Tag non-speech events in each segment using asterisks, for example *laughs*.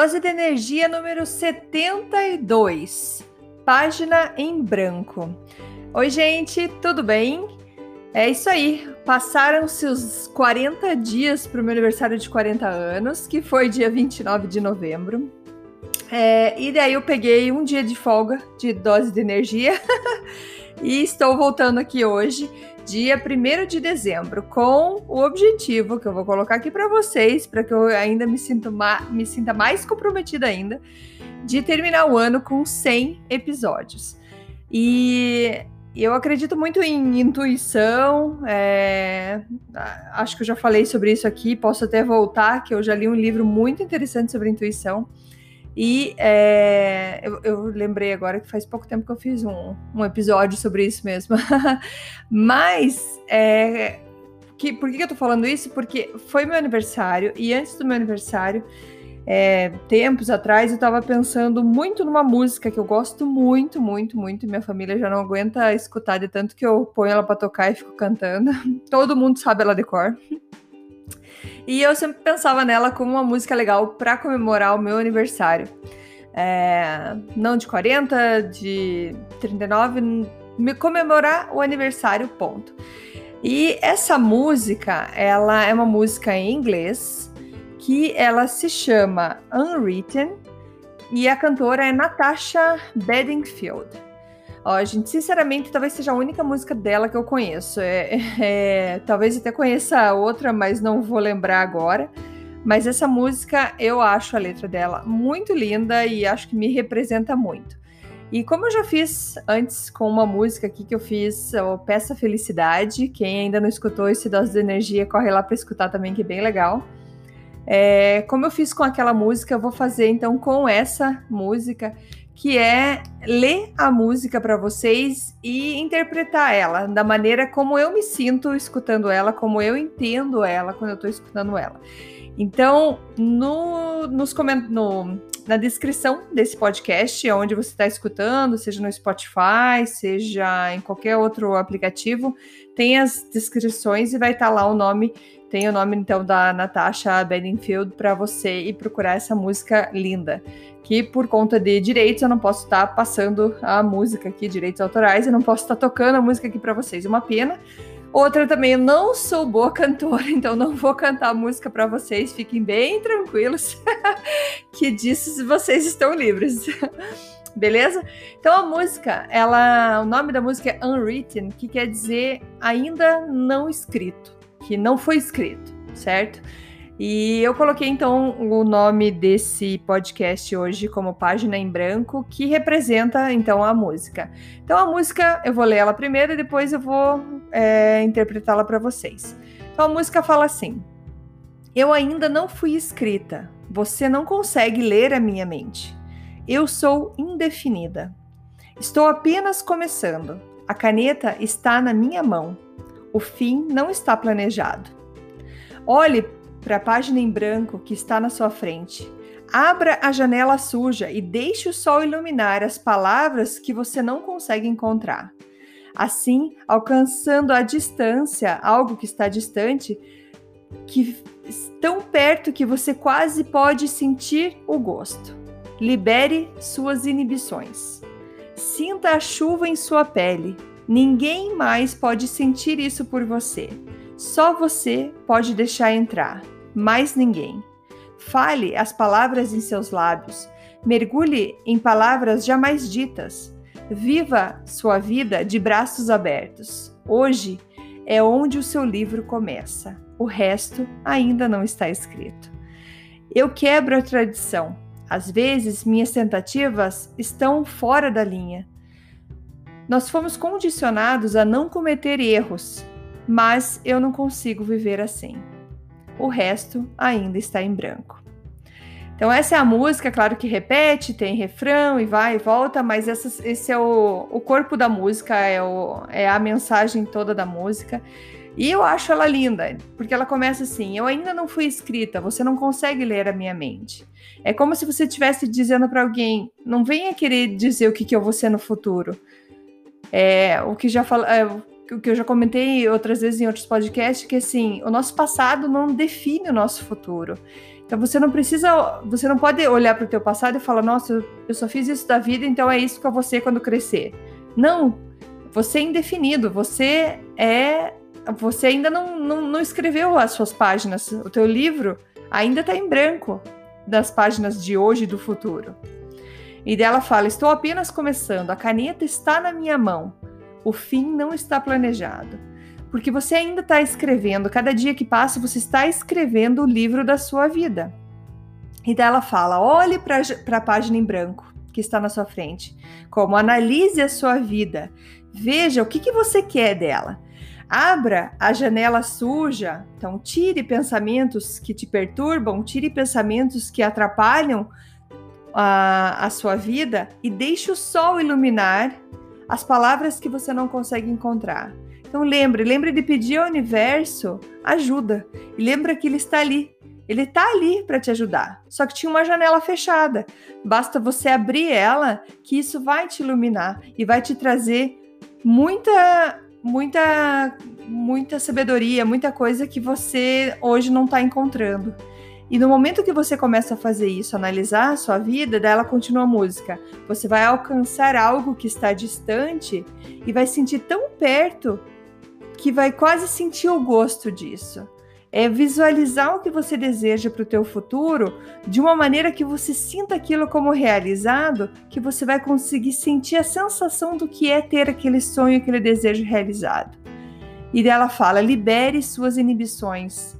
Dose de energia número 72, página em branco. Oi, gente, tudo bem? É isso aí, passaram-se os 40 dias para o meu aniversário de 40 anos, que foi dia 29 de novembro. É, e daí eu peguei um dia de folga de dose de energia *laughs* e estou voltando aqui hoje dia 1 de dezembro, com o objetivo que eu vou colocar aqui para vocês, para que eu ainda me, sinto me sinta mais comprometida ainda, de terminar o ano com 100 episódios. E eu acredito muito em intuição, é... acho que eu já falei sobre isso aqui, posso até voltar, que eu já li um livro muito interessante sobre intuição. E é, eu, eu, lembrei agora que faz pouco tempo que eu fiz um, um episódio sobre isso mesmo. *laughs* Mas, é, que, por que eu tô falando isso? Porque foi meu aniversário e antes do meu aniversário, é, tempos atrás, eu tava pensando muito numa música que eu gosto muito, muito, muito. Minha família já não aguenta escutar de tanto que eu ponho ela pra tocar e fico cantando. *laughs* Todo mundo sabe ela de cor. E eu sempre pensava nela como uma música legal para comemorar o meu aniversário. É, não de 40, de 39, me comemorar o aniversário, ponto. E essa música, ela é uma música em inglês que ela se chama Unwritten e a cantora é Natasha Bedingfield. Ó, gente, sinceramente, talvez seja a única música dela que eu conheço. É, *laughs* é, talvez até conheça outra, mas não vou lembrar agora. Mas essa música, eu acho a letra dela muito linda e acho que me representa muito. E como eu já fiz antes com uma música aqui que eu fiz, o Peça Felicidade, quem ainda não escutou esse Dose de Energia, corre lá para escutar também, que é bem legal. É, como eu fiz com aquela música, eu vou fazer então com essa música que é ler a música para vocês e interpretar ela da maneira como eu me sinto escutando ela, como eu entendo ela quando eu estou escutando ela. Então, no, nos no, na descrição desse podcast, onde você está escutando, seja no Spotify, seja em qualquer outro aplicativo, tem as descrições e vai estar tá lá o nome tem o nome então da Natasha Bedingfield para você ir procurar essa música linda. Que por conta de direitos eu não posso estar tá passando a música aqui, direitos autorais, eu não posso estar tá tocando a música aqui para vocês. Uma pena. Outra também, eu não sou boa cantora, *laughs* então não vou cantar música para vocês, fiquem bem tranquilos, *laughs* que disso vocês estão livres. *laughs* Beleza? Então a música, ela, o nome da música é Unwritten, que quer dizer ainda não escrito que não foi escrito, certo? E eu coloquei então o nome desse podcast hoje como página em branco, que representa então a música. Então a música eu vou ler ela primeiro e depois eu vou é, interpretá-la para vocês. Então a música fala assim: Eu ainda não fui escrita, você não consegue ler a minha mente. Eu sou indefinida. Estou apenas começando. A caneta está na minha mão. O fim não está planejado. Olhe para a página em branco que está na sua frente. Abra a janela suja e deixe o sol iluminar as palavras que você não consegue encontrar. Assim, alcançando a distância, algo que está distante, que tão perto que você quase pode sentir o gosto. Libere suas inibições. Sinta a chuva em sua pele, Ninguém mais pode sentir isso por você. Só você pode deixar entrar, mais ninguém. Fale as palavras em seus lábios. Mergulhe em palavras jamais ditas. Viva sua vida de braços abertos. Hoje é onde o seu livro começa. O resto ainda não está escrito. Eu quebro a tradição. Às vezes minhas tentativas estão fora da linha Nós fomos condicionados a não cometer erros, mas eu não consigo viver assim. O resto ainda está em branco. Então, essa é a música, claro que repete, tem refrão e vai e volta, mas essa, esse é o, o corpo da música, é, o, é a mensagem toda da música. E eu acho ela linda, porque ela começa assim: Eu ainda não fui escrita, você não consegue ler a minha mente. É como se você estivesse dizendo para alguém: Não venha querer dizer o que, que eu vou ser no futuro. É, o que já fala, é, o que eu já comentei outras vezes em outros podcasts, que assim, o nosso passado não define o nosso futuro. Então você não precisa, você não pode olhar para o teu passado e falar, nossa, eu só fiz isso da vida, então é isso que eu vou ser quando crescer. Não, você é indefinido, você é, você ainda não, não, não escreveu as suas páginas, o teu livro ainda está em branco das páginas de hoje e do futuro. E dela fala: Estou apenas começando, a caneta está na minha mão, o fim não está planejado porque você ainda está escrevendo, cada dia que passa você está escrevendo o livro da sua vida. E daí ela fala: olhe para a página em branco que está na sua frente, como analise a sua vida, veja o que, que você quer dela. Abra a janela suja, então tire pensamentos que te perturbam, tire pensamentos que atrapalham a, a sua vida e deixe o sol iluminar as palavras que você não consegue encontrar. Então lembre, lembre de pedir ao universo ajuda. E lembra que ele está ali. Ele está ali para te ajudar. Só que tinha uma janela fechada. Basta você abrir ela que isso vai te iluminar e vai te trazer muita muita muita sabedoria, muita coisa que você hoje não está encontrando. E no momento que você começa a fazer isso, analisar a sua vida, dela continua a música. Você vai alcançar algo que está distante e vai sentir tão perto que vai quase sentir o gosto disso. É visualizar o que você deseja para o teu futuro de uma maneira que você sinta aquilo como realizado, que você vai conseguir sentir a sensação do que é ter aquele sonho, aquele desejo realizado. E dela fala: libere suas inibições.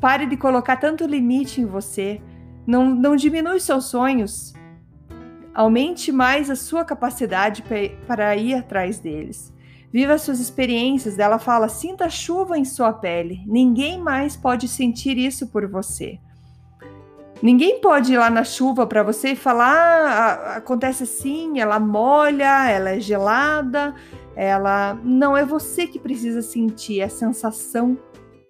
Pare de colocar tanto limite em você. Não, não diminui seus sonhos. Aumente mais a sua capacidade para ir atrás deles. Viva suas experiências. Ela fala: sinta chuva em sua pele. Ninguém mais pode sentir isso por você. Ninguém pode ir lá na chuva para você e falar: ah, acontece assim, ela molha, ela é gelada, ela. Não, é você que precisa sentir a sensação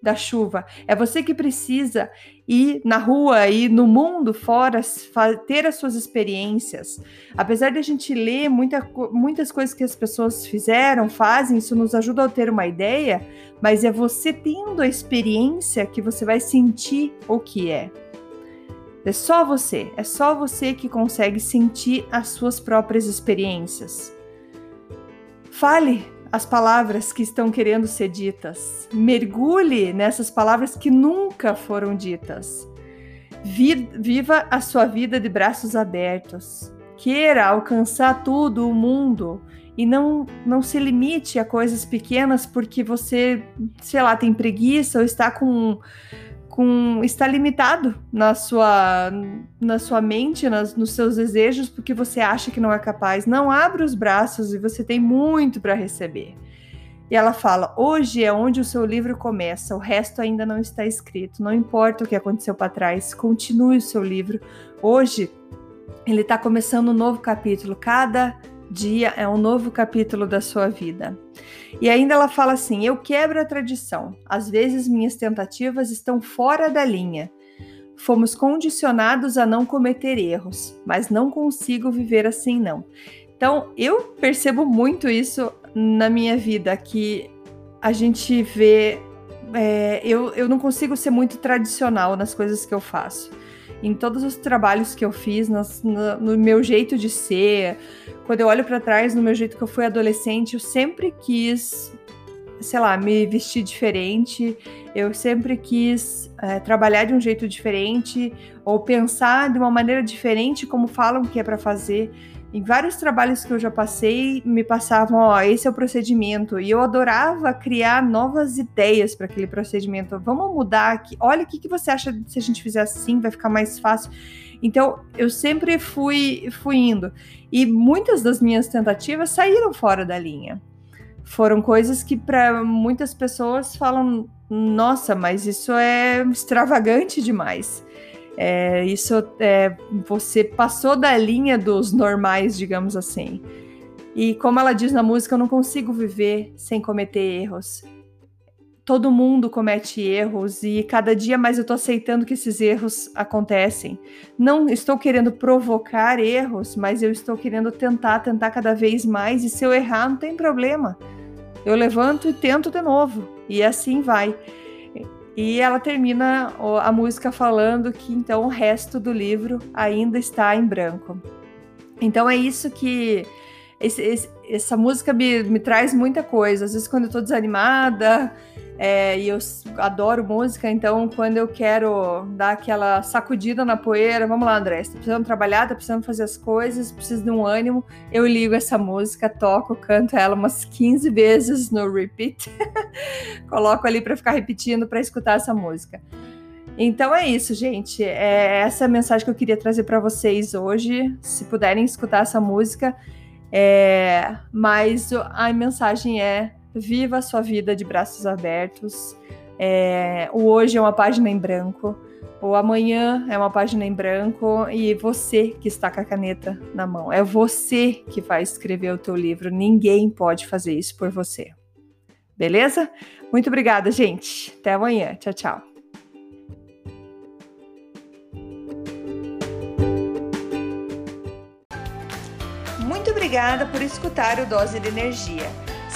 da chuva. É você que precisa ir na rua e no mundo fora ter as suas experiências. Apesar de a gente ler muita, muitas coisas que as pessoas fizeram, fazem, isso nos ajuda a ter uma ideia, mas é você tendo a experiência que você vai sentir o que é. É só você, é só você que consegue sentir as suas próprias experiências. Fale as palavras que estão querendo ser ditas. Mergulhe nessas palavras que nunca foram ditas. Viva a sua vida de braços abertos. Queira alcançar tudo o mundo e não, não se limite a coisas pequenas porque você, sei lá, tem preguiça ou está com com está limitado na sua na sua mente, nas, nos seus desejos, porque você acha que não é capaz. Não abre os braços e você tem muito para receber. E ela fala: hoje é onde o seu livro começa, o resto ainda não está escrito. Não importa o que aconteceu para trás, continue o seu livro. Hoje ele está começando um novo capítulo. Cada dia é um novo capítulo da sua vida. E ainda ela fala assim: Eu quebro a tradição. Às vezes minhas tentativas estão fora da linha. Fomos condicionados a não cometer erros, mas não consigo viver assim, não. Então, eu percebo muito isso na minha vida, que a gente vê. É, eu, eu não consigo ser muito tradicional nas coisas que eu faço em todos os trabalhos que eu fiz, no, no meu jeito de ser. Quando eu olho para trás, no meu jeito que eu fui adolescente, eu sempre quis, sei lá, me vestir diferente. Eu sempre quis é, trabalhar de um jeito diferente ou pensar de uma maneira diferente, como falam que é para fazer. Em vários trabalhos que eu já passei, me passavam, ó, esse é o procedimento. E eu adorava criar novas ideias para aquele procedimento. Vamos mudar aqui. Olha o que, que você acha se a gente fizer assim, vai ficar mais fácil. Então, eu sempre fui, fui indo. E muitas das minhas tentativas saíram fora da linha. Foram coisas que, para muitas pessoas, falam: nossa, mas isso é extravagante demais. É, isso é, você passou da linha dos normais, digamos assim. E como ela diz na música, eu não consigo viver sem cometer erros todo mundo comete erros e cada dia mais eu estou aceitando que esses erros acontecem. Não estou querendo provocar erros, mas eu estou querendo tentar, tentar cada vez mais e se eu errar não tem problema. Eu levanto e tento de novo e assim vai. E ela termina a música falando que então o resto do livro ainda está em branco. Então é isso que esse, esse, essa música me, me traz muita coisa. Às vezes quando eu estou desanimada, é, e eu adoro música, então quando eu quero dar aquela sacudida na poeira, vamos lá, André, tá precisando trabalhar, tá precisando fazer as coisas, precisa de um ânimo, eu ligo essa música, toco, canto ela umas 15 vezes no repeat, *laughs* coloco ali para ficar repetindo para escutar essa música. Então é isso, gente. É essa é a mensagem que eu queria trazer para vocês hoje. Se puderem escutar essa música, é... mas a mensagem é Viva a sua vida de braços abertos. É, o hoje é uma página em branco. O amanhã é uma página em branco e você que está com a caneta na mão. É você que vai escrever o teu livro. Ninguém pode fazer isso por você. Beleza? Muito obrigada, gente. Até amanhã. Tchau, tchau. Muito obrigada por escutar o Dose de Energia.